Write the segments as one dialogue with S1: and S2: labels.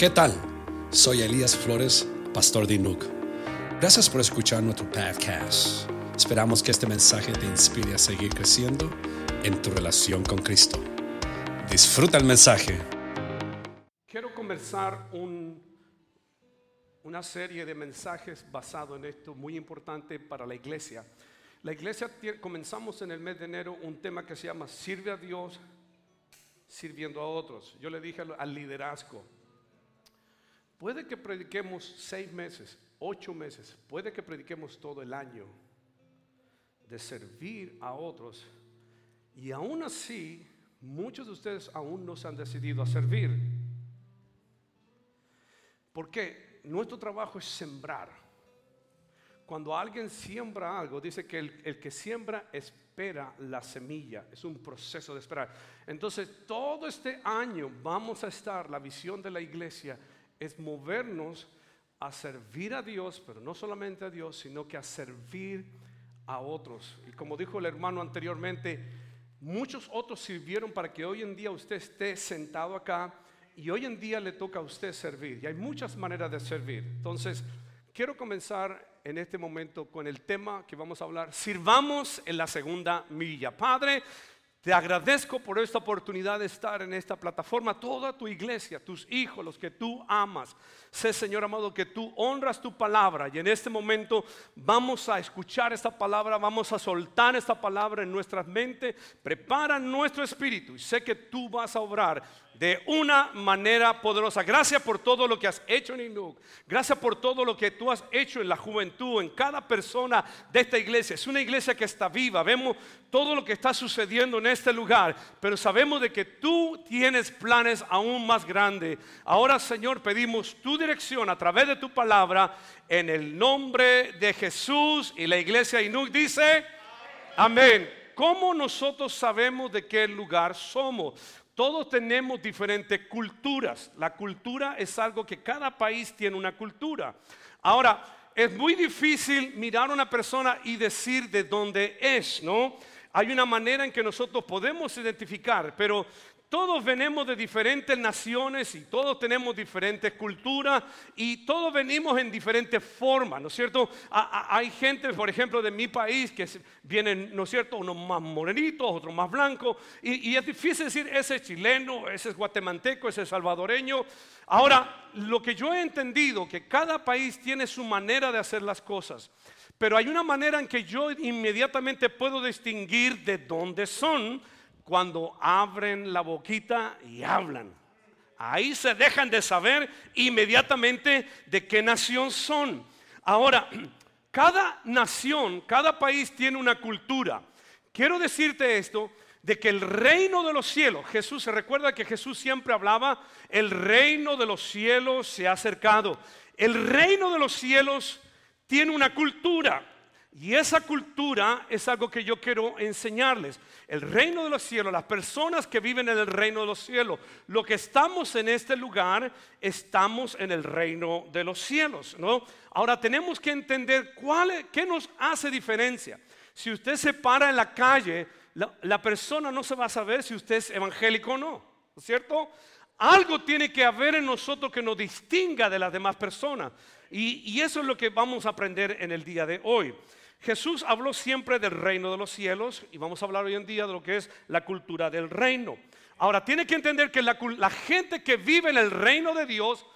S1: ¿Qué tal? Soy Elías Flores, pastor de Inuk. Gracias por escuchar nuestro podcast. Esperamos que este mensaje te inspire a seguir creciendo en tu relación con Cristo. Disfruta el mensaje.
S2: Quiero comenzar un- una serie de mensajes basado en esto muy importante para la iglesia. La iglesia comenzamos en el mes de enero un tema que se llama Sirve a Dios sirviendo a otros. Yo le dije al liderazgo, puede que prediquemos seis meses, ocho meses, puede que prediquemos todo el año de servir a otros y aún así muchos de ustedes aún no se han decidido a servir. Porque nuestro trabajo es sembrar. Cuando alguien siembra algo, dice que el, el que siembra espera la semilla. Es un proceso de esperar. Entonces, todo este año vamos a estar, la visión de la iglesia es movernos a servir a Dios, pero no solamente a Dios, sino que a servir a otros. Y como dijo el hermano anteriormente, muchos otros sirvieron para que hoy en día usted esté sentado acá y hoy en día le toca a usted servir. Y hay muchas maneras de servir. Entonces, quiero comenzar en este momento con el tema que vamos a hablar. Sirvamos en la segunda milla. Padre, te agradezco por esta oportunidad de estar en esta plataforma, toda tu iglesia, tus hijos, los que tú amas. Sé, Señor amado, que tú honras tu palabra y en este momento vamos a escuchar esta palabra, vamos a soltar esta palabra en nuestras mentes. Prepara nuestro espíritu y sé que tú vas a obrar de una manera poderosa. Gracias por todo lo que has hecho en Inuk. Gracias por todo lo que tú has hecho en la juventud, en cada persona de esta iglesia. Es una iglesia que está viva. Vemos todo lo que está sucediendo en este lugar, pero sabemos de que tú tienes planes aún más grandes. Ahora, Señor, pedimos tu dirección a través de tu palabra en el nombre de Jesús y la iglesia Inuk dice, amén. ¿Cómo nosotros sabemos de qué lugar somos? Todos tenemos diferentes culturas. La cultura es algo que cada país tiene una cultura. Ahora, es muy difícil mirar a una persona y decir de dónde es, ¿no? Hay una manera en que nosotros podemos identificar, pero todos venimos de diferentes naciones y todos tenemos diferentes culturas y todos venimos en diferentes formas, ¿no es cierto? Hay gente, por ejemplo, de mi país que vienen, ¿no es cierto? Unos más morenitos, otros más blancos y, y es difícil decir ese es chileno, ese es guatemalteco, ese es salvadoreño. Ahora, lo que yo he entendido, que cada país tiene su manera de hacer las cosas. Pero hay una manera en que yo inmediatamente puedo distinguir de dónde son cuando abren la boquita y hablan. Ahí se dejan de saber inmediatamente de qué nación son. Ahora, cada nación, cada país tiene una cultura. Quiero decirte esto, de que el reino de los cielos, Jesús, se recuerda que Jesús siempre hablaba, el reino de los cielos se ha acercado. El reino de los cielos tiene una cultura. Y esa cultura es algo que yo quiero enseñarles. El reino de los cielos, las personas que viven en el reino de los cielos, lo que estamos en este lugar, estamos en el reino de los cielos, ¿no? Ahora tenemos que entender qué nos hace diferencia. Si usted se para en la calle, la, persona no se va a saber si usted es evangélico o no, ¿no es cierto? Algo tiene que haber en nosotros que nos distinga de las demás personas. Y eso es lo que vamos a aprender en el día de hoy. Jesús habló siempre del reino de los cielos y vamos a hablar hoy en día de lo que es la cultura del reino. Ahora, tiene que entender que la, gente que vive en el reino de Dios,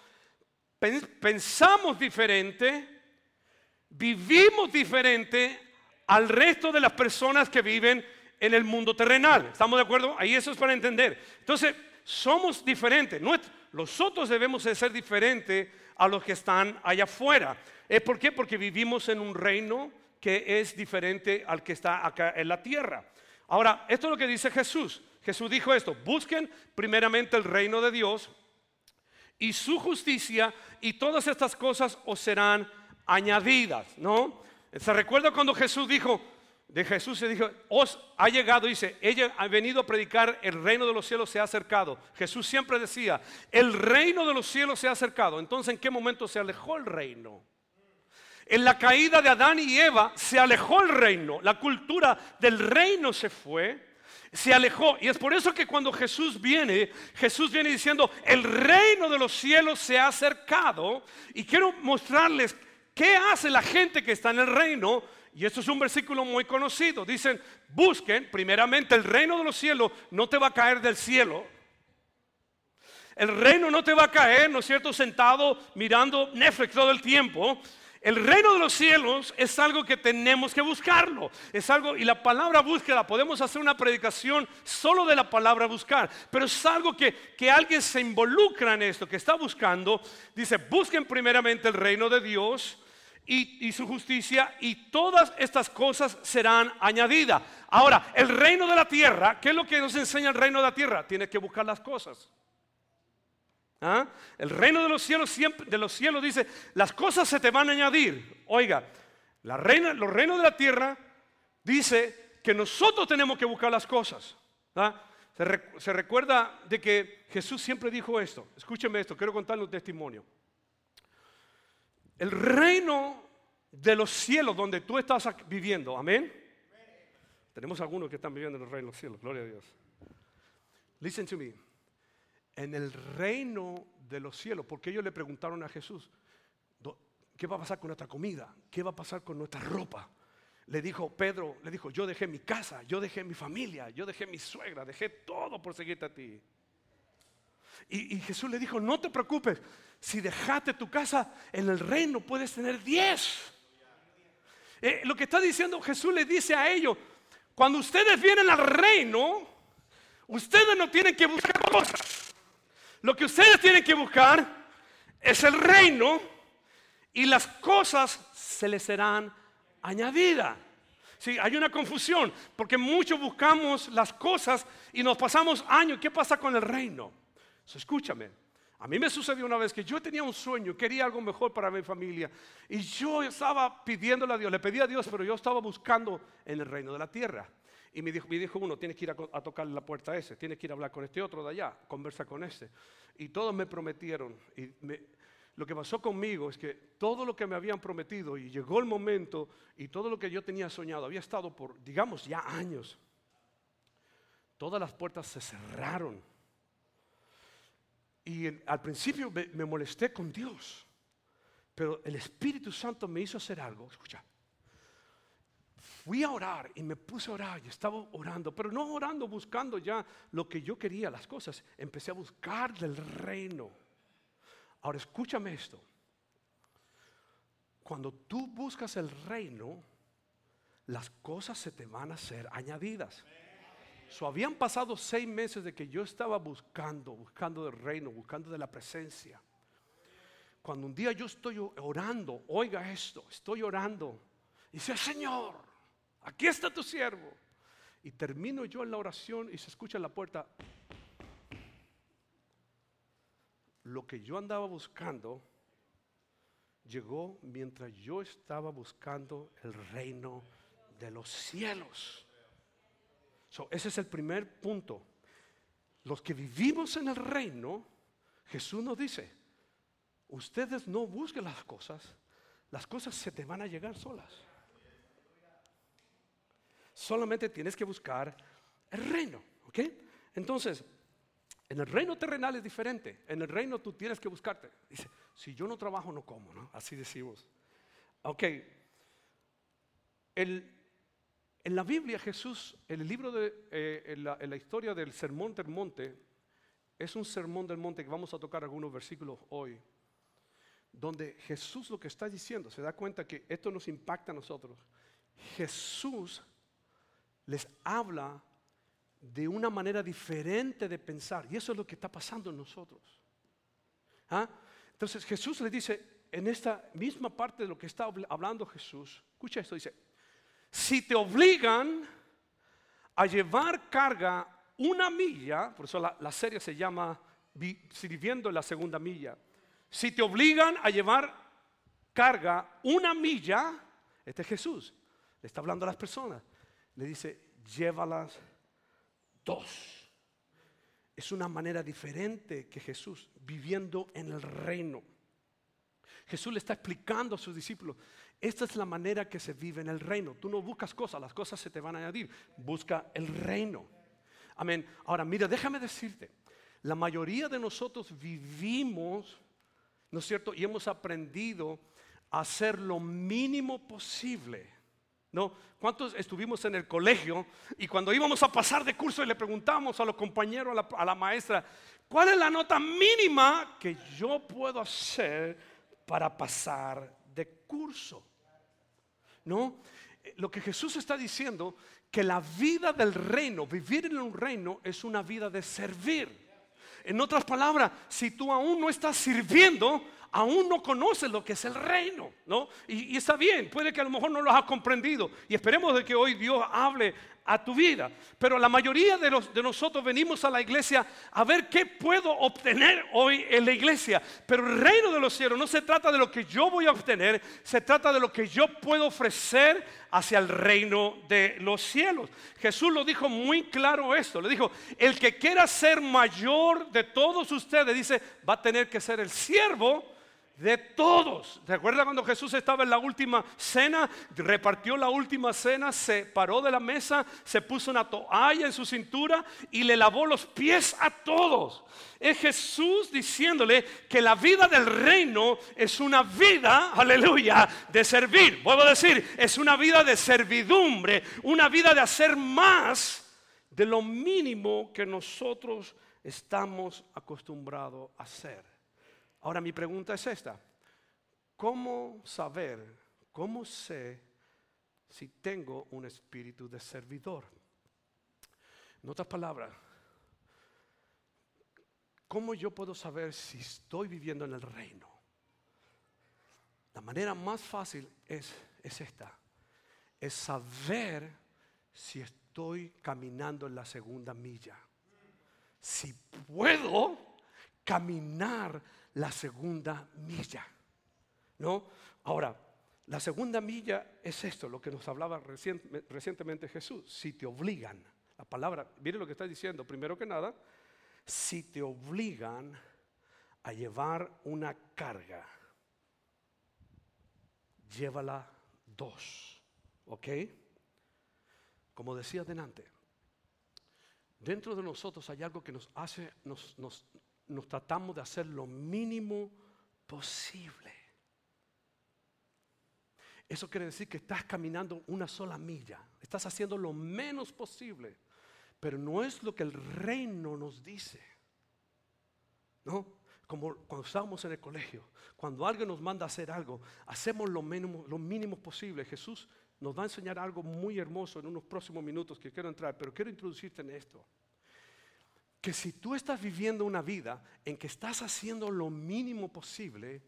S2: pen- pensamos diferente, vivimos diferente al resto de las personas que viven en el mundo terrenal. ¿Estamos de acuerdo? Ahí eso es para entender. Entonces, somos diferentes. Nosotros debemos de ser diferentes a los que están allá afuera. ¿Es por qué? Porque vivimos en un reino que es diferente al que está acá en la tierra. Ahora, esto es lo que dice Jesús. Jesús dijo esto, busquen primeramente el reino de Dios y su justicia y todas estas cosas os serán añadidas, ¿no? ¿Se recuerda cuando Jesús dijo, de Jesús se dijo, os ha llegado, dice, ella ha venido a predicar, el reino de los cielos se ha acercado. Jesús siempre decía, el reino de los cielos se ha acercado. Entonces, ¿en qué momento se alejó el reino? En la caída de Adán y Eva se alejó el reino, la cultura del reino se fue. se alejó. Y es por eso que cuando Jesús viene, Jesús viene diciendo, el reino de los cielos se ha acercado. Y quiero mostrarles qué hace la gente que está en el reino. Y esto es un versículo muy conocido. Dicen, busquen primeramente el reino de los cielos, no te va a caer del cielo. El reino no te va a caer, ¿no es cierto?, sentado mirando Netflix todo el tiempo. El reino de los cielos es algo que tenemos que buscarlo. Es algo, y la palabra búsqueda, podemos hacer una predicación solo de la palabra buscar, pero es algo que, que alguien se involucra en esto, que está buscando. Dice, busquen primeramente el reino de Dios y, su justicia y todas estas cosas serán añadidas. Ahora, el reino de la tierra, ¿qué es lo que nos enseña el reino de la tierra? Tienes que buscar las cosas. ¿Ah? El reino de los cielos de los cielos dice, las cosas se te van a añadir. Oiga, los reinos de la tierra dice que nosotros tenemos que buscar las cosas. ¿ah? Se, recuerda de que Jesús siempre dijo esto. Escúcheme esto, quiero contarle un testimonio. El reino de los cielos donde tú estás viviendo, amén. Tenemos algunos que están viviendo en el reino de los cielos, gloria a Dios. Listen to me en el reino de los cielos, porque ellos le preguntaron a Jesús, ¿qué va a pasar con nuestra comida? ¿Qué va a pasar con nuestra ropa? Le dijo Pedro, le dijo, yo dejé mi casa, yo dejé mi familia, yo dejé mi suegra, dejé todo por seguirte a ti. Y, Jesús le dijo, no te preocupes, si dejaste tu casa en el reino puedes tener diez. Eh, lo que está diciendo Jesús le dice a ellos, cuando ustedes vienen al reino, ustedes no tienen que buscar cosas. Lo que ustedes tienen que buscar es el reino y las cosas se les serán añadidas. Sí, hay una confusión porque muchos buscamos las cosas y nos pasamos años. ¿Qué pasa con el reino? escúchame. A mí me sucedió una vez que yo tenía un sueño, quería algo mejor para mi familia y yo estaba pidiéndole a Dios, le pedí a Dios, pero yo estaba buscando en el reino de la tierra. Y me dijo, me dijo uno, tienes que ir a, tocar tocarle la puerta a ese, tienes que ir a hablar con este otro de allá, conversa con este. Y todos me prometieron. Y lo que pasó conmigo es que todo lo que me habían prometido y llegó el momento y todo lo que yo tenía soñado, había estado por, digamos, ya años. Todas las puertas se cerraron. Y al principio me, me molesté con Dios. Pero el Espíritu Santo me hizo hacer algo. Escucha fui a orar y me puse a orar y estaba orando, pero no orando buscando ya lo que yo quería, las cosas. Empecé a buscar del reino. Ahora escúchame esto. Cuando tú buscas el reino, las cosas se te van a ser añadidas. So, habían pasado seis meses de que yo estaba buscando, buscando del reino, buscando de la presencia. Cuando un día yo estoy orando, oiga esto, estoy orando. Y dice, Señor, aquí está tu siervo. Y termino yo en la oración y se escucha en la puerta. Lo que yo andaba buscando llegó mientras yo estaba buscando el reino de los cielos. ese es el primer punto. Los que vivimos en el reino, Jesús nos dice, ustedes no busquen las cosas, las cosas se te van a llegar solas. Solamente tienes que buscar el reino. ¿Ok? Entonces, en el reino terrenal es diferente. En el reino tú tienes que buscarte. Dice, si yo no trabajo, no como, ¿no? Así decimos. Ok. en la Biblia, Jesús, en el libro de, eh, la, la historia del sermón del monte, es un sermón del monte que vamos a tocar algunos versículos hoy, donde Jesús lo que está diciendo, se da cuenta que esto nos impacta a nosotros. Jesús les habla de una manera diferente de pensar. Y eso es lo que está pasando en nosotros. ¿Ah? Entonces Jesús le dice, en esta misma parte de lo que está hablando Jesús, escucha esto, dice, si te obligan a llevar carga una milla, por eso la, la serie se llama Sirviendo en la segunda milla, si te obligan a llevar carga una milla, este es Jesús, le está hablando a las personas le dice, llévalas dos. Es una manera diferente que Jesús viviendo en el reino. Jesús le está explicando a sus discípulos, esta es la manera que se vive en el reino. Tú no buscas cosas, las cosas se te van a añadir. Busca el reino. Amén. Ahora, mira, déjame decirte, la mayoría de nosotros vivimos, ¿no es cierto? Y hemos aprendido a hacer lo mínimo posible. ¿No? ¿Cuántos estuvimos en el colegio y cuando íbamos a pasar de curso y le preguntamos a los compañeros, a la, maestra, ¿cuál es la nota mínima que yo puedo hacer para pasar de curso? ¿No? Lo que Jesús está diciendo, que la vida del reino, vivir en un reino, es una vida de servir. En otras palabras, si tú aún no estás sirviendo, aún no conoces lo que es el reino, ¿no? Y, está bien, puede que a lo mejor no lo has comprendido. Y esperemos de que hoy Dios hable a tu vida. Pero la mayoría de, de nosotros venimos a la iglesia a ver qué puedo obtener hoy en la iglesia. Pero el reino de los cielos no se trata de lo que yo voy a obtener, se trata de lo que yo puedo ofrecer hacia el reino de los cielos. Jesús lo dijo muy claro esto. Le dijo, el que quiera ser mayor de todos ustedes, dice, va a tener que ser el siervo de todos. ¿Recuerda cuando Jesús estaba en la última cena? Repartió la última cena, se paró de la mesa, se puso una toalla en su cintura y le lavó los pies a todos. Es Jesús diciéndole que la vida del reino es una vida, aleluya, de servir. Vuelvo a decir, es una vida de servidumbre, una vida de hacer más de lo mínimo que nosotros estamos acostumbrados a hacer. Ahora mi pregunta es esta. ¿Cómo saber, cómo sé si tengo un espíritu de servidor? En otras palabras, ¿cómo yo puedo saber si estoy viviendo en el reino? La manera más fácil es, es esta, es saber si estoy caminando en la segunda milla. Si puedo caminar la segunda milla. ¿No? Ahora, la segunda milla es esto, lo que nos hablaba recientemente Jesús. Si te obligan, la palabra, mire lo que está diciendo, primero que nada, si te obligan a llevar una carga, llévala dos. ¿Ok? Como decía adelante, dentro de nosotros hay algo que nos hace, nos, nos, nos tratamos de hacer lo mínimo posible. Eso quiere decir que estás caminando una sola milla, estás haciendo lo menos posible, pero no es lo que el reino nos dice. ¿No? Como cuando estábamos en el colegio, cuando alguien nos manda a hacer algo, hacemos lo mínimo, lo mínimo posible. Jesús nos va a enseñar algo muy hermoso en unos próximos minutos que quiero entrar, pero quiero introducirte en esto que si tú estás viviendo una vida en que estás haciendo lo mínimo posible,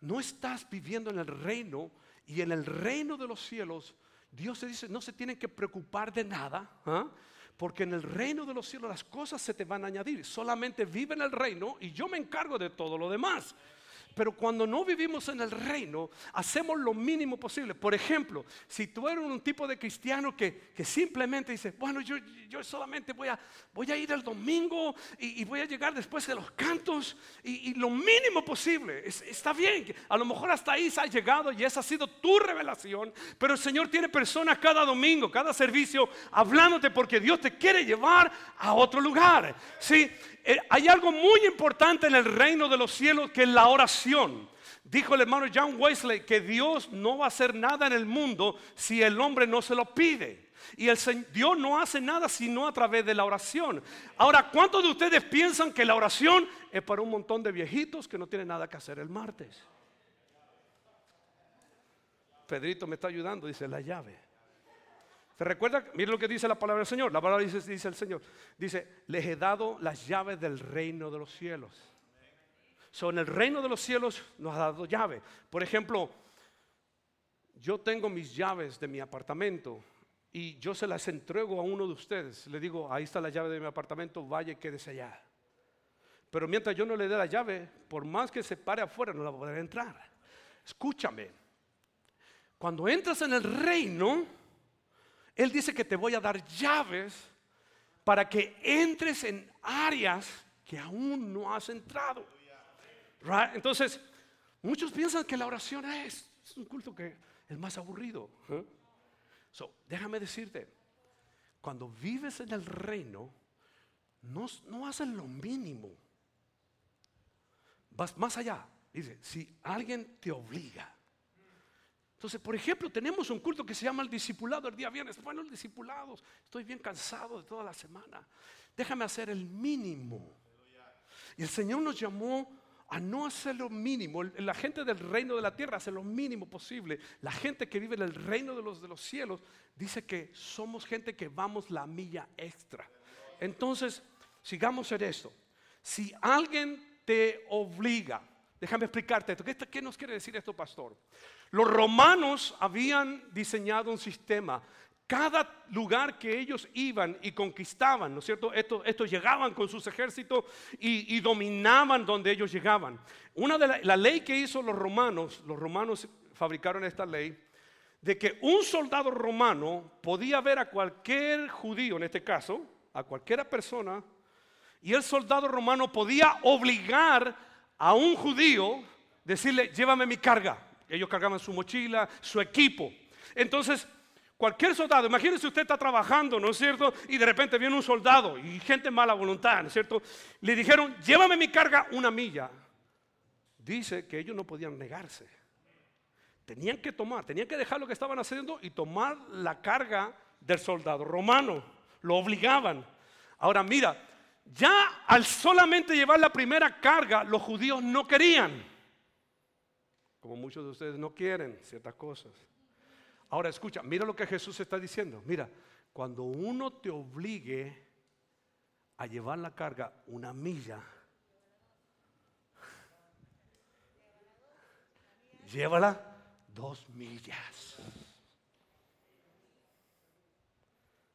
S2: no estás viviendo en el reino y en el reino de los cielos, Dios te dice, no se tienen que preocupar de nada, ¿ah? porque en el reino de los cielos las cosas se te van a añadir. Solamente vive en el reino y yo me encargo de todo lo demás. Pero cuando no vivimos en el reino, hacemos lo mínimo posible. Por ejemplo, si tú eres un tipo de cristiano que, simplemente dice, bueno, yo, yo solamente voy a, voy a ir el domingo y, voy a llegar después de los cantos y, lo mínimo posible, está bien. A lo mejor hasta ahí se ha llegado y esa ha sido tu revelación, pero el Señor tiene personas cada domingo, cada servicio, hablándote porque Dios te quiere llevar a otro lugar. ¿sí? Eh, hay algo muy importante en el reino de los cielos que es la oración. Dijo el hermano John Wesley que Dios no va a hacer nada en el mundo si el hombre no se lo pide. Y el Dios no hace nada sino a través de la oración. Ahora, ¿cuántos de ustedes piensan que la oración es para un montón de viejitos que no tienen nada que hacer el martes? Pedrito me está ayudando, dice la llave. ¿Se recuerda? Mire lo que dice la palabra del Señor. La palabra dice, dice el Señor. Dice, les he dado las llaves del reino de los cielos. Son el reino de los cielos nos ha dado llaves. Por ejemplo, yo tengo mis llaves de mi apartamento y yo se las entrego a uno de ustedes. Le digo, ahí está la llave de mi apartamento, vaya y quédese allá. Pero mientras yo no le dé la llave, por más que se pare afuera, no la poder entrar. Escúchame, cuando entras en el reino, él dice que te voy a dar llaves para que entres en áreas que aún no has entrado. Entonces, muchos piensan que la oración es, un culto que es más aburrido. ¿eh? déjame decirte, cuando vives en el reino, no, no haces lo mínimo. Vas más allá. Dice, si alguien te obliga. Entonces, por ejemplo, tenemos un culto que se llama el discipulado el día viernes. Bueno, el discipulado, estoy bien cansado de toda la semana. Déjame hacer el mínimo. Y el Señor nos llamó a no hacer lo mínimo. La gente del reino de la tierra hace lo mínimo posible. La gente que vive en el reino de los, de los cielos dice que somos gente que vamos la milla extra. Entonces, sigamos en esto. Si alguien te obliga, déjame explicarte esto. ¿Qué, ¿Qué nos quiere decir esto, pastor? Los romanos habían diseñado un sistema cada lugar que ellos iban y conquistaban, ¿no es cierto? Estos, llegaban con sus ejércitos y, dominaban donde ellos llegaban. Una de la, ley que hizo los romanos, los romanos fabricaron esta ley, de que un soldado romano podía ver a cualquier judío, en este caso, a cualquiera persona, y el soldado romano podía obligar a un judío, decirle, llévame mi carga. Ellos cargaban su mochila, su equipo. Entonces, Cualquier soldado, imagínese usted está trabajando, ¿no es cierto? Y de repente viene un soldado y gente mala voluntad, ¿no es cierto? Le dijeron, llévame mi carga una milla. Dice que ellos no podían negarse. Tenían que tomar, tenían que dejar lo que estaban haciendo y tomar la carga del soldado romano. Lo obligaban. Ahora mira, ya al solamente llevar la primera carga, los judíos no querían. Como muchos de ustedes no quieren ciertas cosas. Ahora escucha, mira lo que Jesús está diciendo. Mira, cuando uno te obligue a llevar la carga una milla, llévala dos millas.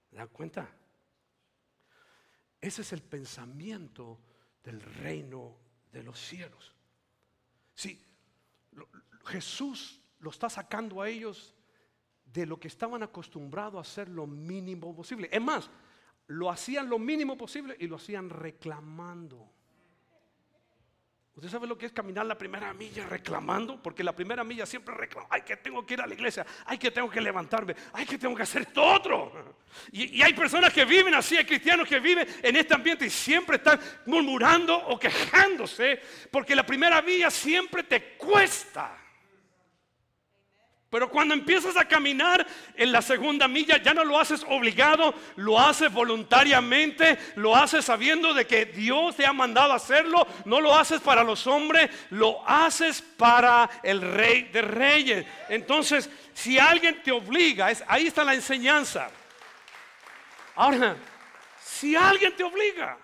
S2: ¿Se dan cuenta? Ese es el pensamiento del reino de los cielos. Sí, Jesús lo está sacando a ellos de lo que estaban acostumbrados a hacer lo mínimo posible. Es más, lo hacían lo mínimo posible y lo hacían reclamando. ¿Usted sabe lo que es caminar la primera milla reclamando? Porque la primera milla siempre reclama, ay que tengo que ir a la iglesia, ay que tengo que levantarme, ay que tengo que hacer esto otro. Y, hay personas que viven así, hay cristianos que viven en este ambiente y siempre están murmurando o quejándose, porque la primera milla siempre te cuesta. Pero cuando empiezas a caminar en la segunda milla, ya no lo haces obligado, lo haces voluntariamente, lo haces sabiendo de que Dios te ha mandado hacerlo, no lo haces para los hombres, lo haces para el rey de reyes. Entonces, si alguien te obliga, es, ahí está la enseñanza. Ahora, si alguien te obliga,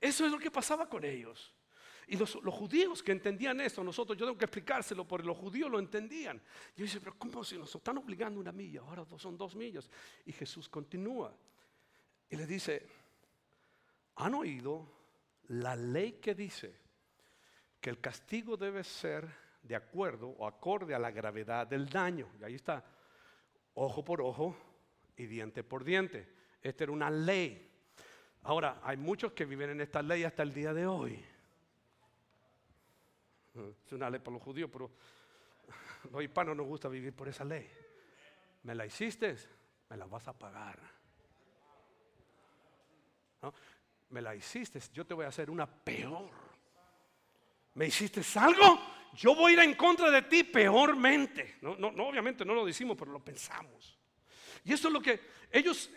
S2: eso es lo que pasaba con ellos. Y los, judíos que entendían esto, nosotros, yo tengo que explicárselo porque los judíos lo entendían. Yo dice, pero ¿cómo si nos están obligando una milla? Ahora son dos millas. Y Jesús continúa y le dice, ¿han oído la ley que dice que el castigo debe ser de acuerdo o acorde a la gravedad del daño? Y ahí está, ojo por ojo y diente por diente. Esta era una ley. Ahora, hay muchos que viven en esta ley hasta el día de hoy. Es una ley para los judíos, pero los hispanos nos gusta vivir por esa ley. Me la hiciste, me la vas a pagar. Me la hiciste, yo te voy a hacer una peor. ¿Me hiciste algo? Yo voy a ir en contra de ti peormente. No, no, no, obviamente no lo decimos, pero lo pensamos. Y eso es lo que ellos,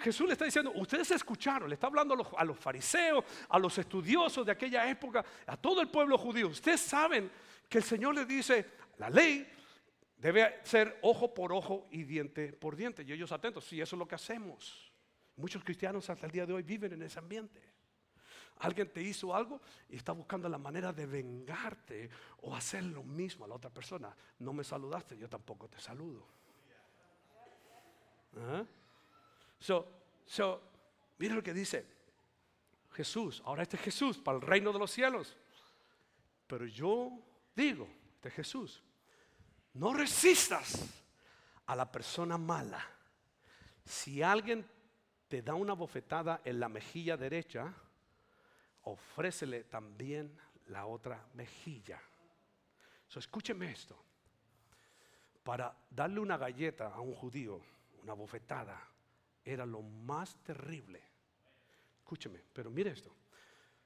S2: Jesús le está diciendo, ustedes escucharon, le está hablando a los, fariseos, a los estudiosos de aquella época, a todo el pueblo judío. Ustedes saben que el Señor les dice, la ley debe ser ojo por ojo y diente por diente. Y ellos atentos, sí, eso es lo que hacemos. Muchos cristianos hasta el día de hoy viven en ese ambiente. Alguien te hizo algo y está buscando la manera de vengarte o hacer lo mismo a la otra persona. No me saludaste, yo tampoco te saludo. So, so, mira lo que dice Jesús. Ahora este es Jesús para el reino de los cielos. Pero yo digo, este es Jesús, no resistas a la persona mala. Si alguien te da una bofetada en la mejilla derecha, ofrécele también la otra mejilla. So, escúcheme esto. Para darle una galleta a un judío una bofetada, era lo más terrible. Escúcheme, pero mire esto.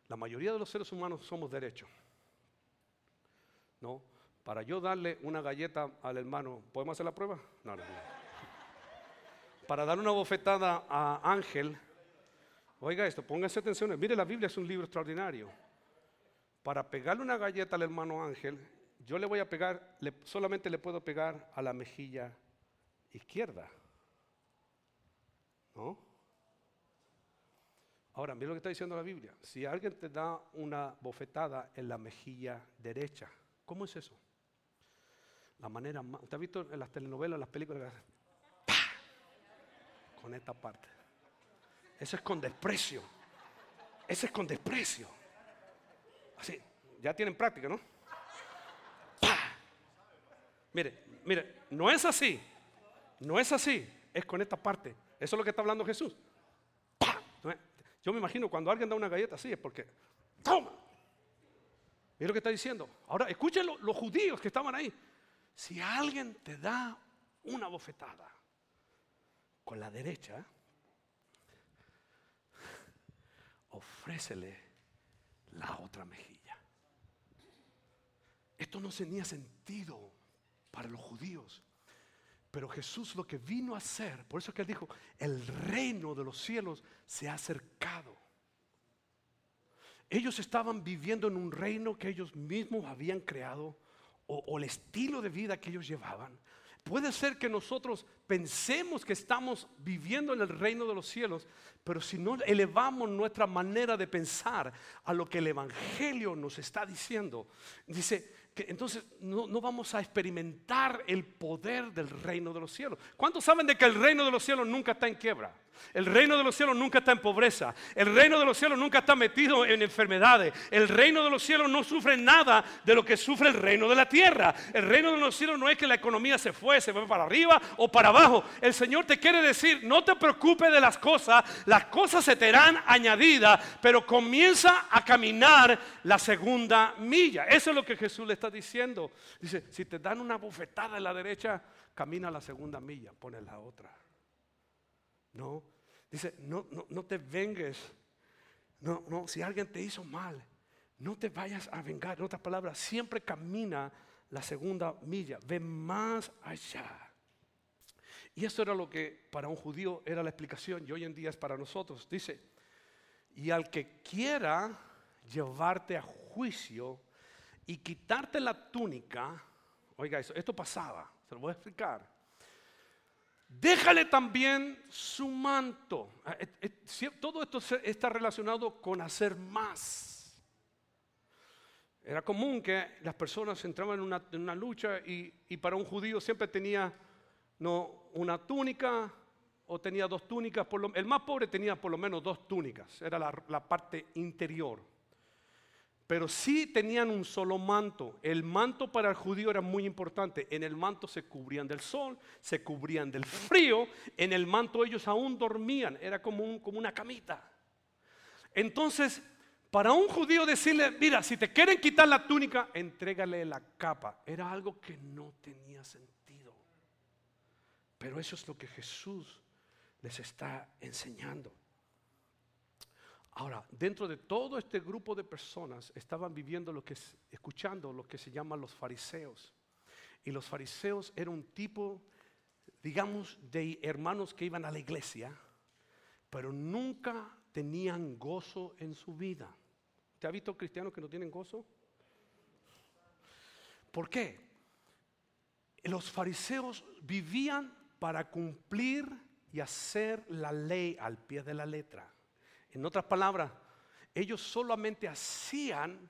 S2: La mayoría de los seres humanos somos derechos. ¿No? Para yo darle una galleta al hermano, ¿podemos hacer la prueba? No, no. Para darle una bofetada a Ángel, oiga esto, póngase atención. Mire, la Biblia es un libro extraordinario. Para pegarle una galleta al hermano Ángel, yo le voy a pegar, solamente le puedo pegar a la mejilla izquierda. Ahora, mira lo que está diciendo la Biblia. Si alguien te da una bofetada en la mejilla derecha, ¿cómo es eso? La manera más. ¿Usted ha visto en las telenovelas, en las películas? Con esta parte. Eso es con desprecio. Eso es con desprecio. Así, ya tienen práctica, ¿no? Mire, mire, no es así. No es así. Es con esta parte. Eso es lo que está hablando Jesús. Yo me imagino cuando alguien da una galleta así es porque, toma. Mira lo que está diciendo. Ahora, escuchen los judíos que estaban ahí. Si alguien te da una bofetada con la derecha, ofrécele la otra mejilla. Esto no tenía sentido para los judíos. Pero Jesús lo que vino a hacer, por eso que él dijo, el reino de los cielos se ha acercado. Ellos estaban viviendo en un reino que ellos mismos habían creado o, o el estilo de vida que ellos llevaban. Puede ser que nosotros pensemos que estamos viviendo en el reino de los cielos, pero si no elevamos nuestra manera de pensar a lo que el Evangelio nos está diciendo, dice, entonces no, vamos a experimentar el poder del reino de los cielos. ¿Cuántos saben de que el reino de los cielos nunca está en quiebra? El reino de los cielos nunca está en pobreza. El reino de los cielos nunca está metido en enfermedades. El reino de los cielos no sufre nada de lo que sufre el reino de la tierra. El reino de los cielos no es que la economía se fue, se fue para arriba o para abajo. El Señor te quiere decir, no te preocupes de las cosas, las cosas se te harán añadidas, pero comienza a caminar la segunda milla. Eso es lo que Jesús le está diciendo. Dice, si te dan una bofetada en la derecha, camina la segunda milla, pone la otra. No, dice, no, no, no te vengues. No, no, si alguien te hizo mal, no te vayas a vengar. En otras palabras, siempre camina la segunda milla, ve más allá. Y eso era lo que para un judío era la explicación y hoy en día es para nosotros. Dice, y al que quiera llevarte a juicio, y quitarte la túnica, oiga eso, esto pasaba, se lo voy a explicar. Déjale también su manto. Ah, todo esto está relacionado con hacer más. Era común que las personas entraban en una, lucha y, para un judío siempre tenía una túnica o tenía dos túnicas. el más pobre tenía por lo menos dos túnicas. Era la parte interior pero sí tenían un solo manto. El manto para el judío era muy importante. En el manto se cubrían del sol, se cubrían del frío. En el manto ellos aún dormían. Era como, como una camita. Entonces, para un judío decirle, mira, si te quieren quitar la túnica, entrégale la capa. Era algo que no tenía sentido. Pero eso es lo que Jesús les está enseñando. Ahora, dentro de todo este grupo de personas estaban viviendo lo que escuchando lo que se llaman los fariseos. Y los fariseos eran un tipo, digamos, de hermanos que iban a la iglesia, pero nunca tenían gozo en su vida. ¿Te ha visto cristianos que no tienen gozo? ¿Por qué? Los fariseos vivían para cumplir y hacer la ley al pie de la letra. En otras palabras, ellos solamente hacían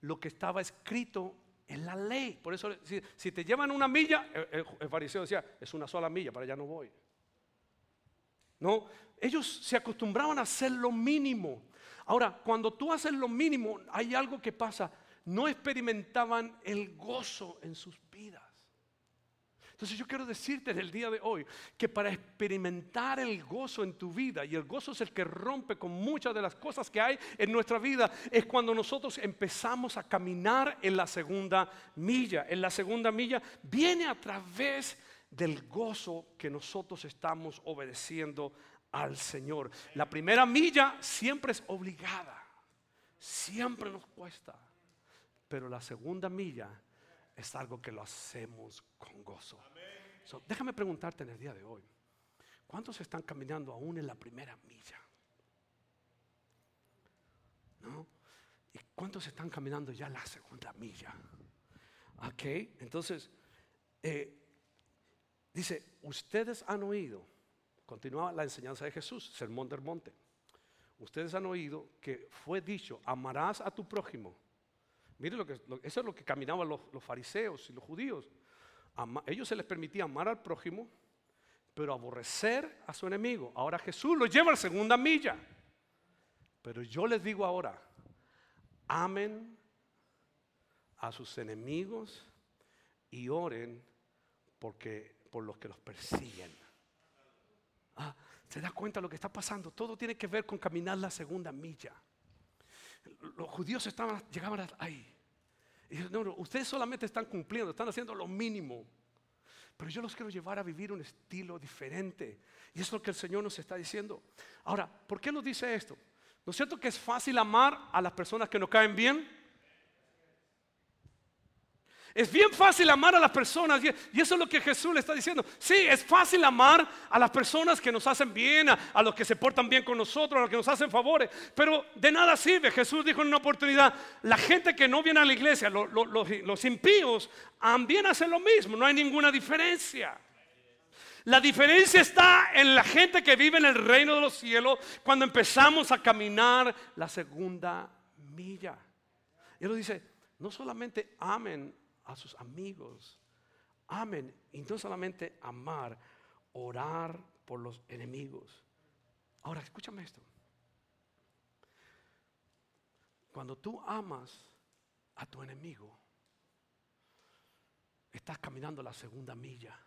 S2: lo que estaba escrito en la ley. Por eso, si, te llevan una milla, el, el, fariseo decía, es una sola milla, para allá no voy. No, ellos se acostumbraban a hacer lo mínimo. Ahora, cuando tú haces lo mínimo, hay algo que pasa. No experimentaban el gozo en sus vidas. Entonces yo quiero decirte en el día de hoy que para experimentar el gozo en tu vida, y el gozo es el que rompe con muchas de las cosas que hay en nuestra vida, es cuando nosotros empezamos a caminar en la segunda milla. En la segunda milla viene a través del gozo que nosotros estamos obedeciendo al Señor. La primera milla siempre es obligada, siempre nos cuesta, pero la segunda milla es algo que lo hacemos con gozo. déjame preguntarte en el día de hoy, ¿cuántos están caminando aún en la primera milla? ¿No? ¿Y cuántos están caminando ya la segunda milla? Ok, entonces, eh, dice, ustedes han oído Continúa la enseñanza de Jesús, sermón del monte. Ustedes han oído que fue dicho, amarás a tu prójimo. Mire lo que, eso es lo que caminaban los, fariseos y los judíos. ellos se les permitía amar al prójimo, pero aborrecer a su enemigo. Ahora Jesús lo lleva a la segunda milla. Pero yo les digo ahora, amen a sus enemigos y oren porque, por los que los persiguen. Ah, ¿Se da cuenta de lo que está pasando? Todo tiene que ver con caminar la segunda milla. Los judíos estaban, llegaban ahí. Y no, no, ustedes solamente están cumpliendo, están haciendo lo mínimo. Pero yo los quiero llevar a vivir un estilo diferente. Y es lo que el Señor nos está diciendo. Ahora, ¿por qué nos dice esto? ¿No es cierto que es fácil amar a las personas que nos caen bien? Es bien fácil amar a las personas y eso es lo que Jesús le está diciendo. Sí, es fácil amar a las personas que nos hacen bien, a, los que se portan bien con nosotros, a los que nos hacen favores, pero de nada sirve. Jesús dijo en una oportunidad, la gente que no viene a la iglesia, los, impíos, también hacen lo mismo, no hay ninguna diferencia. La diferencia está en la gente que vive en el reino de los cielos cuando empezamos a caminar la segunda milla. Y él dice, no solamente amen a sus amigos. Amen. Y no solamente amar, orar por los enemigos. Ahora, escúchame esto. Cuando tú amas a tu enemigo, estás caminando la segunda milla.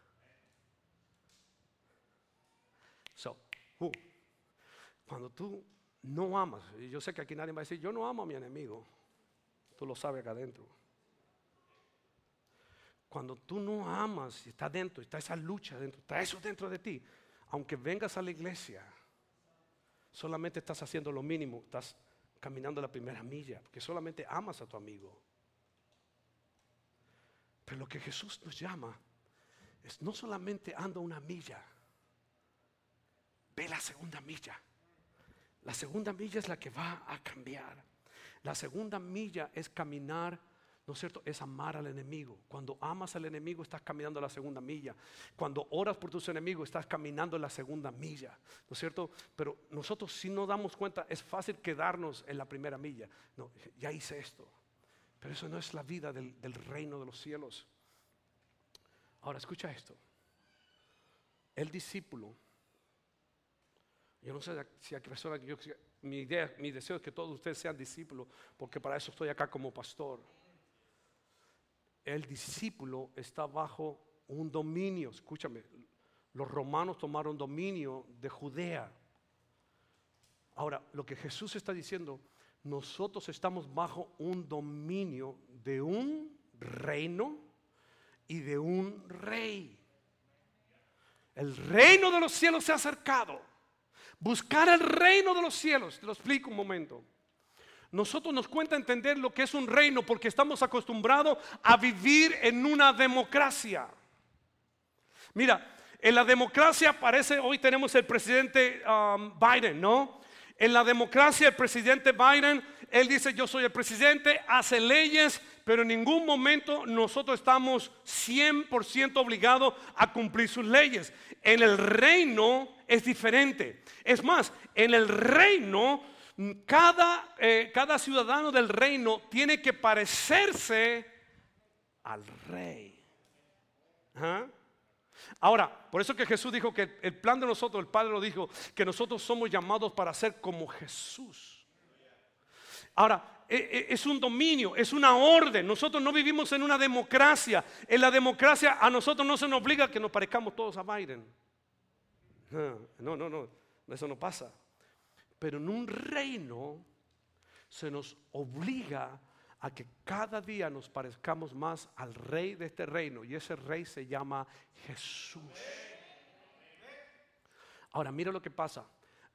S2: So, cuando tú no amas, yo sé que aquí nadie va a decir, yo no amo a mi enemigo, tú lo sabes acá adentro. Cuando tú no amas, y está dentro, está esa lucha dentro, está eso dentro de ti, aunque vengas a la iglesia, solamente estás haciendo lo mínimo, estás caminando la primera milla, porque solamente amas a tu amigo. Pero lo que Jesús nos llama es no solamente anda una milla, ve la segunda milla. La segunda milla es la que va a cambiar. La segunda milla es caminar ¿No es cierto? Es amar al enemigo. Cuando amas al enemigo estás caminando la segunda milla. Cuando oras por tus enemigos estás caminando la segunda milla. ¿No es cierto? Pero nosotros si no damos cuenta es fácil quedarnos en la primera milla. No, ya hice esto. Pero eso no es la vida del, reino de los cielos. Ahora escucha esto. El discípulo. Yo no sé si hay personas que mi idea, mi deseo es que todos ustedes sean discípulos, porque para eso estoy acá como pastor el discípulo está bajo un dominio. Escúchame, los romanos tomaron dominio de Judea. Ahora, lo que Jesús está diciendo, nosotros estamos bajo un dominio de un reino y de un rey. El reino de los cielos se ha acercado. Buscar el reino de los cielos, te lo explico un momento. Nosotros nos cuenta entender lo que es un reino porque estamos acostumbrados a vivir en una democracia. Mira, en la democracia parece, hoy tenemos el presidente um, Biden, ¿no? En la democracia el presidente Biden, él dice yo soy el presidente, hace leyes, pero en ningún momento nosotros estamos 100% obligados a cumplir sus leyes. En el reino es diferente. Es más, en el reino cada, eh, cada ciudadano del reino tiene que parecerse al rey. ¿Ah? Ahora, por eso que Jesús dijo que el plan de nosotros, el Padre lo dijo, que nosotros somos llamados para ser como Jesús. Ahora, e, e, es un dominio, es una orden. Nosotros no vivimos en una democracia. En la democracia a nosotros no se nos obliga que nos parezcamos todos a Biden. No, no, no, eso no pasa. Pero en un reino se nos obliga a que cada día nos parezcamos más al rey de este reino. Y ese rey se llama Jesús. Ahora, mira lo que pasa.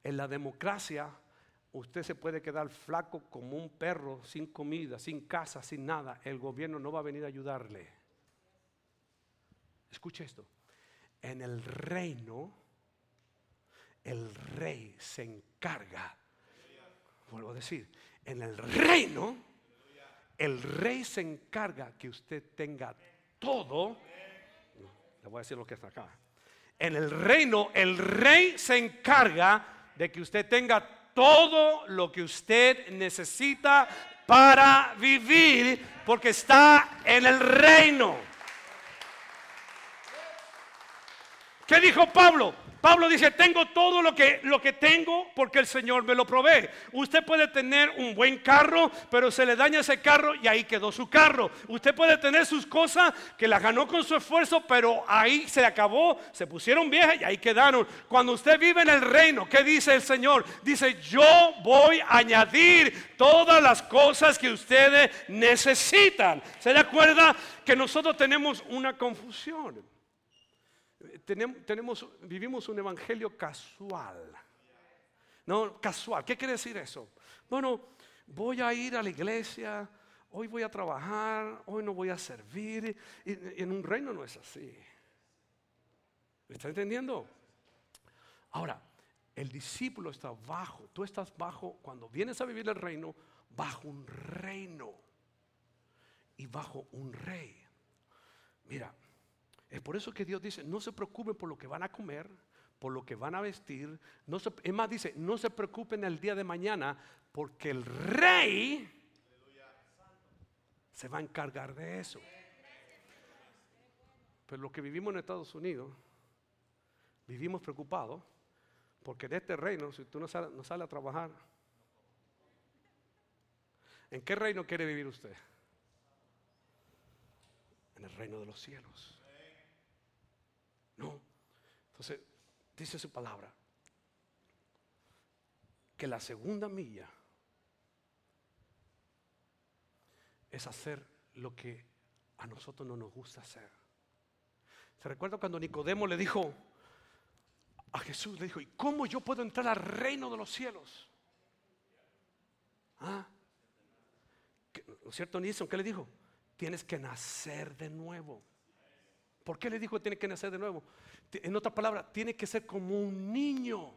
S2: En la democracia, usted se puede quedar flaco como un perro, sin comida, sin casa, sin nada. El gobierno no va a venir a ayudarle. Escuche esto. En el reino, el rey se encarga. Vuelvo a decir, en el reino, el rey se encarga que usted tenga todo. Le voy a decir lo que está acá. En el reino, el rey se encarga de que usted tenga todo lo que usted necesita para vivir, porque está en el reino. ¿Qué dijo Pablo? Pablo dice, tengo todo lo que, lo que tengo porque el Señor me lo provee. Usted puede tener un buen carro, pero se le daña ese carro y ahí quedó su carro. Usted puede tener sus cosas que las ganó con su esfuerzo, pero ahí se acabó, se pusieron viejas y ahí quedaron. Cuando usted vive en el reino, ¿qué dice el Señor? Dice, yo voy a añadir todas las cosas que ustedes necesitan. ¿Se le acuerda que nosotros tenemos una confusión? Tenemos, vivimos un evangelio casual. No, casual. ¿Qué quiere decir eso? Bueno, voy a ir a la iglesia, hoy voy a trabajar, hoy no voy a servir. En un reino no es así. ¿Me está entendiendo? Ahora, el discípulo está bajo, tú estás bajo, cuando vienes a vivir el reino, bajo un reino y bajo un rey. Mira, es por eso que Dios dice, no se preocupen por lo que van a comer, por lo que van a vestir. No es más, dice, no se preocupen el día de mañana, porque el rey se va a encargar de eso. Pero lo que vivimos en Estados Unidos, vivimos preocupados, porque de este reino, si tú no sales no a trabajar, ¿en qué reino quiere vivir usted? En el reino de los cielos. No. Entonces, dice su palabra, que la segunda milla es hacer lo que a nosotros no nos gusta hacer. ¿Se recuerda cuando Nicodemo le dijo a Jesús, le dijo, ¿y cómo yo puedo entrar al reino de los cielos? ¿Ah? ¿No es cierto, Nilsson? ¿Qué le dijo? Tienes que nacer de nuevo. ¿Por qué le dijo que tiene que nacer de nuevo? En otra palabra, tiene que ser como un niño.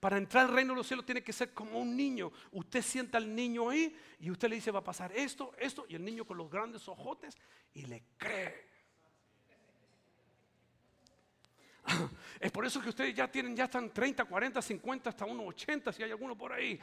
S2: Para entrar al reino de los cielos tiene que ser como un niño. Usted sienta al niño ahí y usted le dice va a pasar esto, esto, y el niño con los grandes ojotes y le cree. Es por eso que ustedes ya tienen, ya están 30, 40, 50, hasta unos 80, si hay alguno por ahí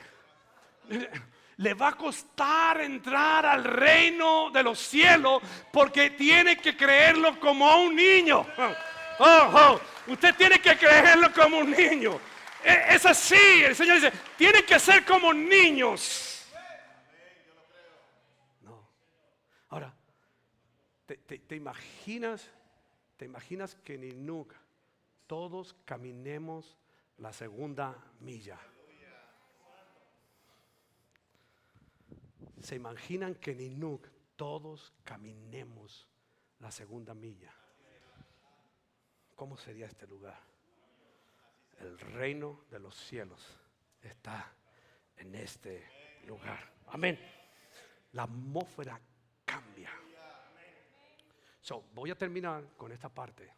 S2: le va a costar entrar al reino de los cielos porque tiene que creerlo como un niño. Oh, oh, usted tiene que creerlo como un niño. E, es así, el Señor dice, tiene que ser como niños. No. Ahora, ¿te, imaginas? ¿Te imaginas que ni nunca todos caminemos la segunda milla? Se imaginan que en Inuk todos caminemos la segunda milla. ¿Cómo sería este lugar? El reino de los cielos está en este lugar. Amén. La atmósfera cambia. So, voy a terminar con esta parte.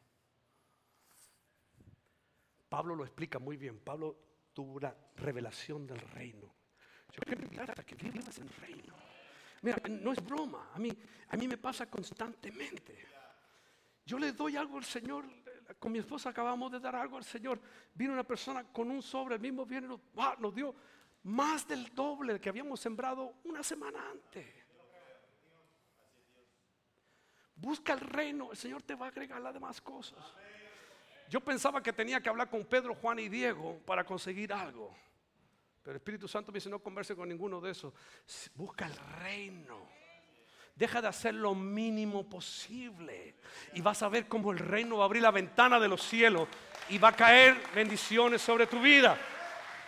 S2: Pablo lo explica muy bien. Pablo tuvo una revelación del reino. Que en el reino. Mira, no es broma. A mí, a mí me pasa constantemente. Yo le doy algo al Señor. Con mi esposa acabamos de dar algo al Señor. Vino una persona con un sobre, el mismo viene nos, nos dio más del doble que habíamos sembrado una semana antes. Busca el reino, el Señor te va a agregar las demás cosas. Yo pensaba que tenía que hablar con Pedro, Juan y Diego para conseguir algo. Pero el Espíritu Santo me dice, no converse con ninguno de esos. Busca el reino. Deja de hacer lo mínimo posible. Y vas a ver cómo el reino va a abrir la ventana de los cielos y va a caer bendiciones sobre tu vida.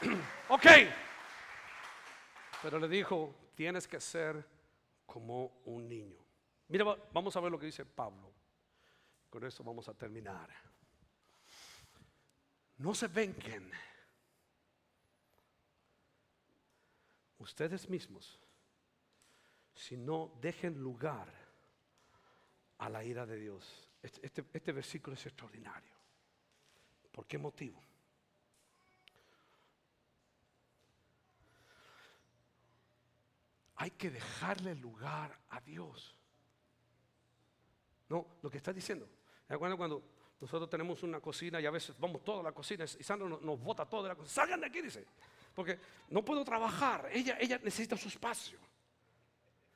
S2: ok. Pero le dijo, tienes que ser como un niño. Mira, vamos a ver lo que dice Pablo. Con eso vamos a terminar. No se venquen ustedes mismos, sino dejen lugar a la ira de Dios. Este, este, este versículo es extraordinario. ¿Por qué motivo? Hay que dejarle lugar a Dios. No, lo que está diciendo. Cuando, cuando nosotros tenemos una cocina y a veces vamos toda la cocina y Sandra nos, bota todo la cocina. Salgan de aquí, dice. Porque no puedo trabajar. Ella, ella necesita su espacio.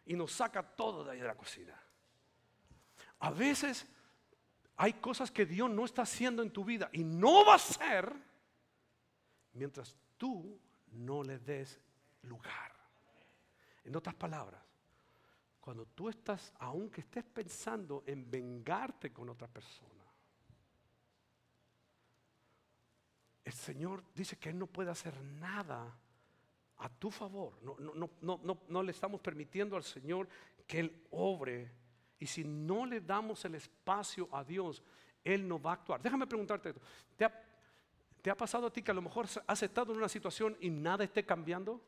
S2: Y nos saca todo de ahí de la cocina. A veces hay cosas que Dios no está haciendo en tu vida y no va a ser mientras tú no le des lugar. En otras palabras, cuando tú estás, aunque estés pensando en vengarte con otra persona, el Señor dice que Él no puede hacer nada a tu favor. No, no, no, no, le estamos permitiendo al Señor que Él obre. Y si no le damos el espacio a Dios, Él no va a actuar. Déjame preguntarte esto. ¿Te ha, ¿Te ha pasado a ti que a lo mejor has estado en una situación y nada esté cambiando?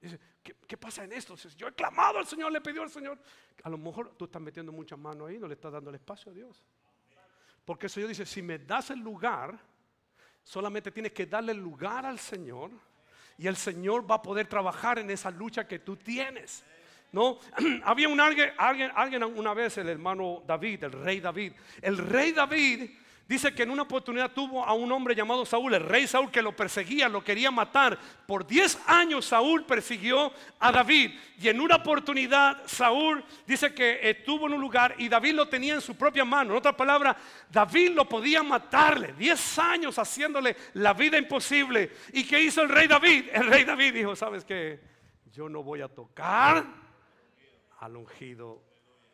S2: Dice, ¿qué, pasa en esto? yo he clamado al Señor, le pidió al Señor. A lo mejor tú estás metiendo muchas manos ahí, no le estás dando el espacio a Dios. Porque el Señor dice, si me das el lugar, solamente tienes que darle lugar al Señor y el Señor va a poder trabajar en esa lucha que tú tienes. ¿No? Había un alguien, alguien, alguien una vez, el hermano David, el rey David. El rey David Dice que en una oportunidad tuvo a un hombre llamado Saúl, el rey Saúl, que lo perseguía, lo quería matar. Por 10 años Saúl persiguió a David. Y en una oportunidad Saúl dice que estuvo en un lugar y David lo tenía en su propia mano. En otras palabras, David lo podía matarle. 10 años haciéndole la vida imposible. ¿Y qué hizo el rey David? El rey David dijo, ¿sabes qué? Yo no voy a tocar al ungido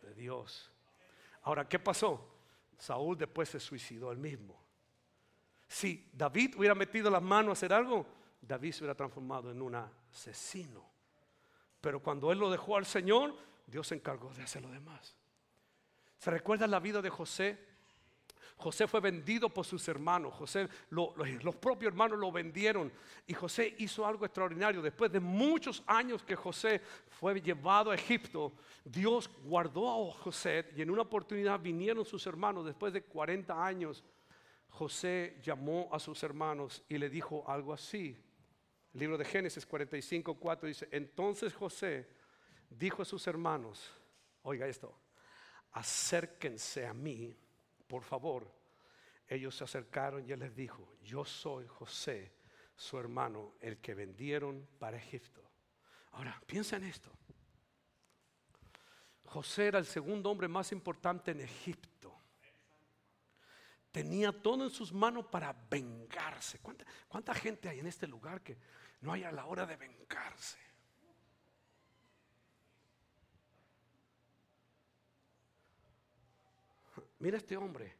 S2: de Dios. Ahora, ¿qué pasó? Saúl después se suicidó él mismo. Si David hubiera metido las manos a hacer algo, David se hubiera transformado en un asesino. Pero cuando él lo dejó al Señor, Dios se encargó de hacer lo demás. ¿Se recuerda la vida de José? José fue vendido por sus hermanos. José, los propios hermanos lo vendieron. Y José hizo algo extraordinario. Después de muchos años que José fue llevado a Egipto, Dios guardó a José y en una oportunidad vinieron sus hermanos. Después de 40 años, José llamó a sus hermanos y le dijo algo así. El libro de Génesis 45, 4 dice, entonces José dijo a sus hermanos, oiga esto, acérquense a mí por favor, ellos se acercaron y él les dijo, yo soy José, su hermano, el que vendieron para Egipto. Ahora, piensa en esto. José era el segundo hombre más importante en Egipto. Tenía todo en sus manos para vengarse. ¿Cuánta, ¿Cuánta, gente hay en este lugar que no hay a la hora de vengarse? Mira este hombre.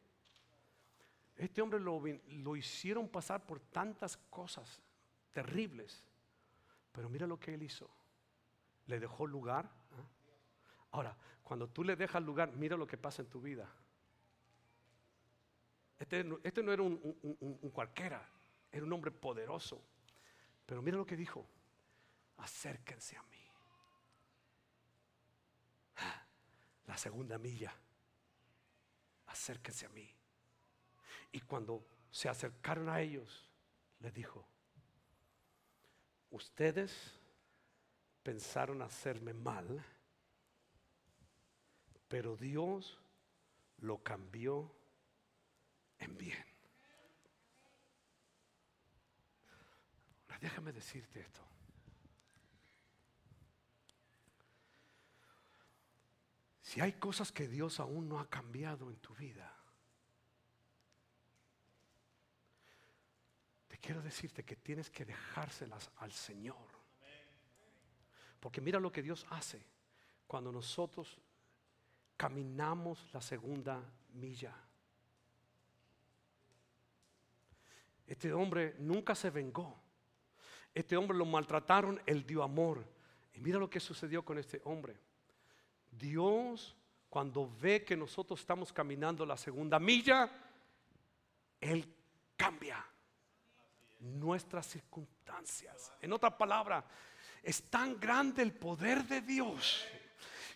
S2: Este hombre lo, hicieron pasar por tantas cosas terribles. Pero mira lo que él hizo. Le dejó lugar. ¿ah? Ahora, cuando tú le dejas lugar, mira lo que pasa en tu vida. Este, este no era un, cualquiera, era un hombre poderoso. Pero mira lo que dijo. Acérquense a mí. La segunda milla acérquense a mí. Y cuando se acercaron a ellos, les dijo, ustedes pensaron hacerme mal, pero Dios lo cambió en bien. Ahora déjame decirte esto. Si hay cosas que Dios aún no ha cambiado en tu vida, te quiero decirte que tienes que dejárselas al Señor. Porque mira lo que Dios hace cuando nosotros caminamos la segunda milla. Este hombre nunca se vengó. Este hombre lo maltrataron, él dio amor. Y mira lo que sucedió con este hombre. Dios, cuando ve que nosotros estamos caminando la segunda milla, Él cambia nuestras circunstancias. En otra palabra, es tan grande el poder de Dios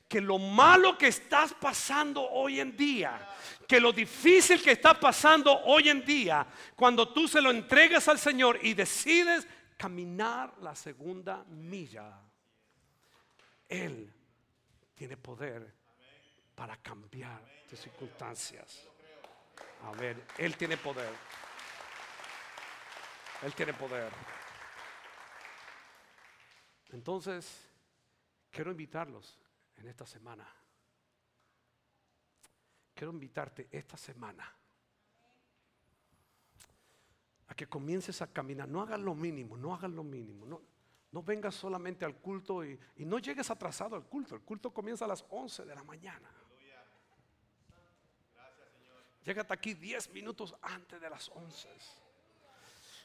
S2: que lo malo que estás pasando hoy en día, que lo difícil que está pasando hoy en día, cuando tú se lo entregas al Señor y decides caminar la segunda milla, Él tiene poder para cambiar tus circunstancias. A ver, Él tiene poder. Él tiene poder. Entonces, quiero invitarlos en esta semana. Quiero invitarte esta semana a que comiences a caminar. No hagas lo mínimo, no hagas lo mínimo. No, no vengas solamente al culto y, y no llegues atrasado al culto. El culto comienza a las 11 de la mañana. Llégate aquí 10 minutos antes de las 11.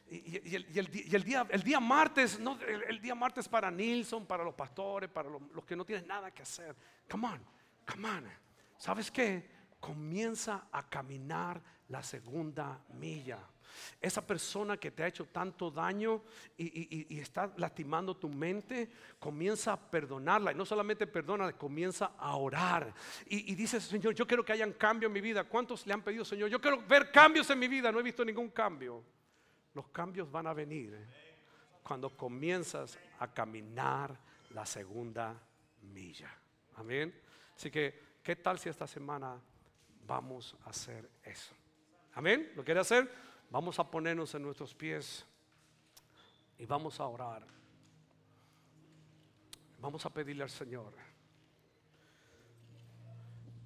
S2: Y, el, día, el día martes, no, el, día martes para Nilsson, para los pastores, para los, los, que no tienen nada que hacer. Come on, come on. ¿Sabes qué? Comienza a caminar la segunda milla. Esa persona que te ha hecho tanto daño y, está lastimando tu mente, comienza a perdonarla. Y no solamente perdona, comienza a orar. Y, y dice, Señor, yo quiero que haya un cambio en mi vida. ¿Cuántos le han pedido, Señor? Yo quiero ver cambios en mi vida. No he visto ningún cambio. Los cambios van a venir cuando comienzas a caminar la segunda milla. Amén. Así que, ¿qué tal si esta semana vamos a hacer eso? Amén. ¿Lo quiere hacer? Vamos a ponernos en nuestros pies y vamos a orar. Vamos a pedirle al Señor.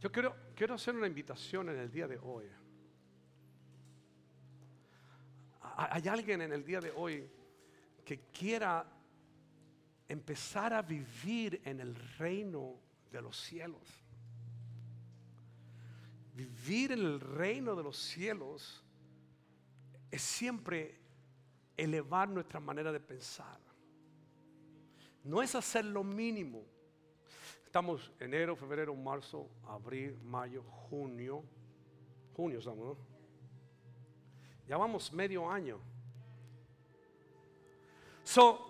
S2: Yo quiero, quiero hacer una invitación en el día de hoy. Hay alguien en el día de hoy que quiera empezar a vivir en el reino de los cielos. Vivir en el reino de los cielos es siempre elevar nuestra manera de pensar. No es hacer lo mínimo. Estamos enero, febrero, marzo, abril, mayo, junio. Junio estamos, ¿no? Ya vamos medio año. So,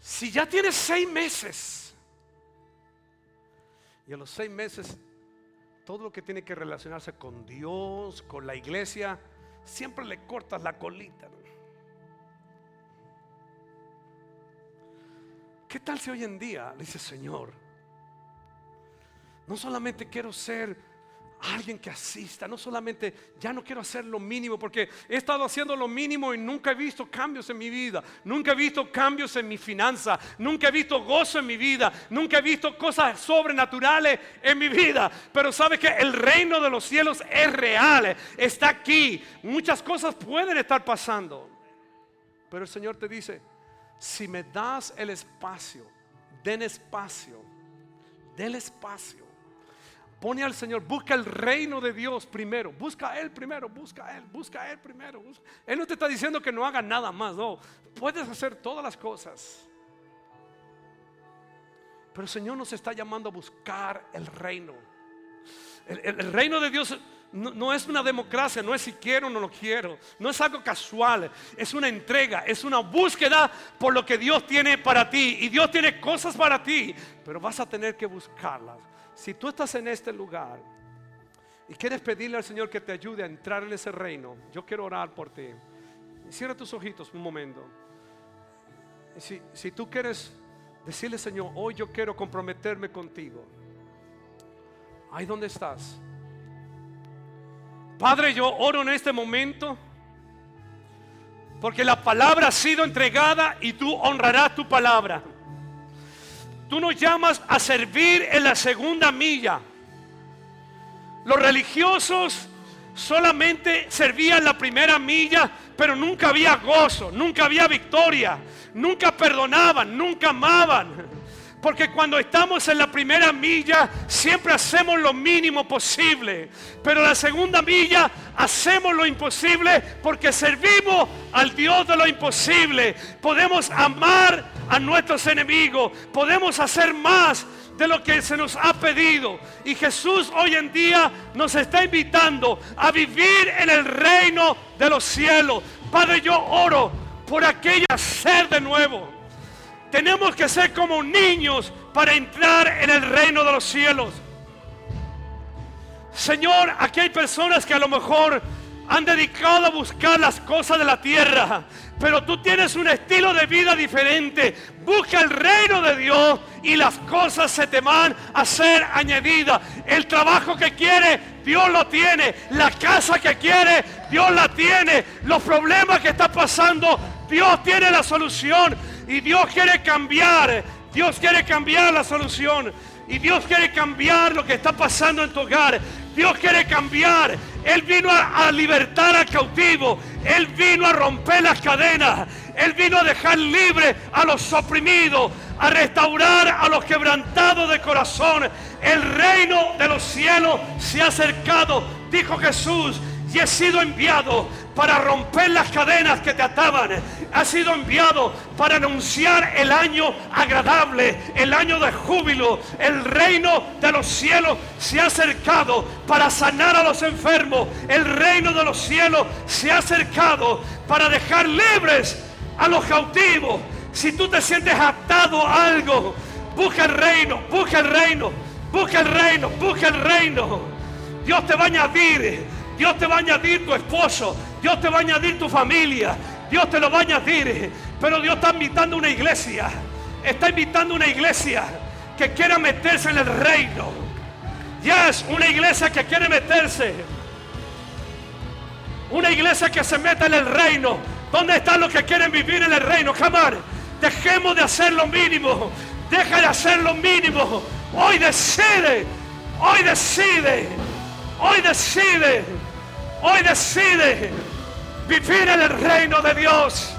S2: si ya tienes seis meses, y a los seis meses, todo lo que tiene que relacionarse con Dios, con la iglesia, siempre le cortas la colita. ¿Qué tal si hoy en día dice Señor? No solamente quiero ser alguien que asista, no solamente ya no quiero hacer lo mínimo, porque he estado haciendo lo mínimo y nunca he visto cambios en mi vida, nunca he visto cambios en mi finanza, nunca he visto gozo en mi vida, nunca he visto cosas sobrenaturales en mi vida. Pero sabe que el reino de los cielos es real, está aquí. Muchas cosas pueden estar pasando, pero el Señor te dice, si me das el espacio, den espacio, den espacio Pone al Señor, busca el reino de Dios primero, busca a Él primero, busca a Él, busca a Él primero. Él no te está diciendo que no haga nada más, no, puedes hacer todas las cosas. Pero el Señor nos está llamando a buscar el reino. El, reino de Dios no, no, es una democracia, no es si quiero o no lo quiero, no es algo casual, es una entrega, es una búsqueda por lo que Dios tiene para ti. Y Dios tiene cosas para ti, pero vas a tener que buscarlas. Si tú estás en este lugar y quieres pedirle al Señor que te ayude a entrar en ese reino, yo quiero orar por ti. Cierra tus ojitos un momento. Si, si tú quieres decirle, Señor, hoy yo quiero comprometerme contigo. Ahí donde estás. Padre, yo oro en este momento porque la palabra ha sido entregada y tú honrarás tu palabra. Tú nos llamas a servir en la segunda milla. Los religiosos solamente servían la primera milla, pero nunca había gozo, nunca había victoria, nunca perdonaban, nunca amaban. Porque cuando estamos en la primera milla siempre hacemos lo mínimo posible. Pero en la segunda milla hacemos lo imposible porque servimos al Dios de lo imposible. Podemos amar a nuestros enemigos. Podemos hacer más de lo que se nos ha pedido. Y Jesús hoy en día nos está invitando a vivir en el reino de los cielos. Padre, yo oro por aquella ser de nuevo Tenemos que ser como niños para entrar en el reino de los cielos. Señor, aquí hay personas que a lo mejor han dedicado a buscar las cosas de la tierra, pero tú tienes un estilo de vida diferente. Busca el reino de Dios y las cosas se te van a ser añadidas. El trabajo que quiere, Dios lo tiene. La casa que quiere, Dios la tiene. Los problemas que está pasando, Dios tiene la solución. Y Dios quiere cambiar. Dios quiere cambiar la solución. Y Dios quiere cambiar lo que está pasando en tu hogar. Dios quiere cambiar. Él vino a, libertar al cautivo. Él vino a romper las cadenas. Él vino a dejar libre a los oprimidos. A restaurar a los quebrantados de corazón. El reino de los cielos se ha acercado. Dijo Jesús. Y he sido enviado para romper las cadenas que te ataban. Ha sido enviado para anunciar el año agradable, el año de júbilo. El reino de los cielos se ha acercado para sanar a los enfermos. El reino de los cielos se ha acercado para dejar libres a los cautivos. Si tú te sientes atado a algo, busca el reino, busca el reino, busca el reino, busca el reino. Dios te va a añadir, Dios te va a añadir tu esposo, Dios te va a añadir tu familia. Dios te lo va a añadir. Pero Dios está invitando una iglesia. Está invitando una iglesia que quiera meterse en el reino. Ya es una iglesia que quiere meterse. Una iglesia que se meta en el reino. ¿Dónde están los que quieren vivir en el reino? Jamás. Dejemos de hacer lo mínimo. Deja de hacer lo mínimo. Hoy decide. Hoy decide. Hoy decide. Hoy decide vivir en el reino de Dios.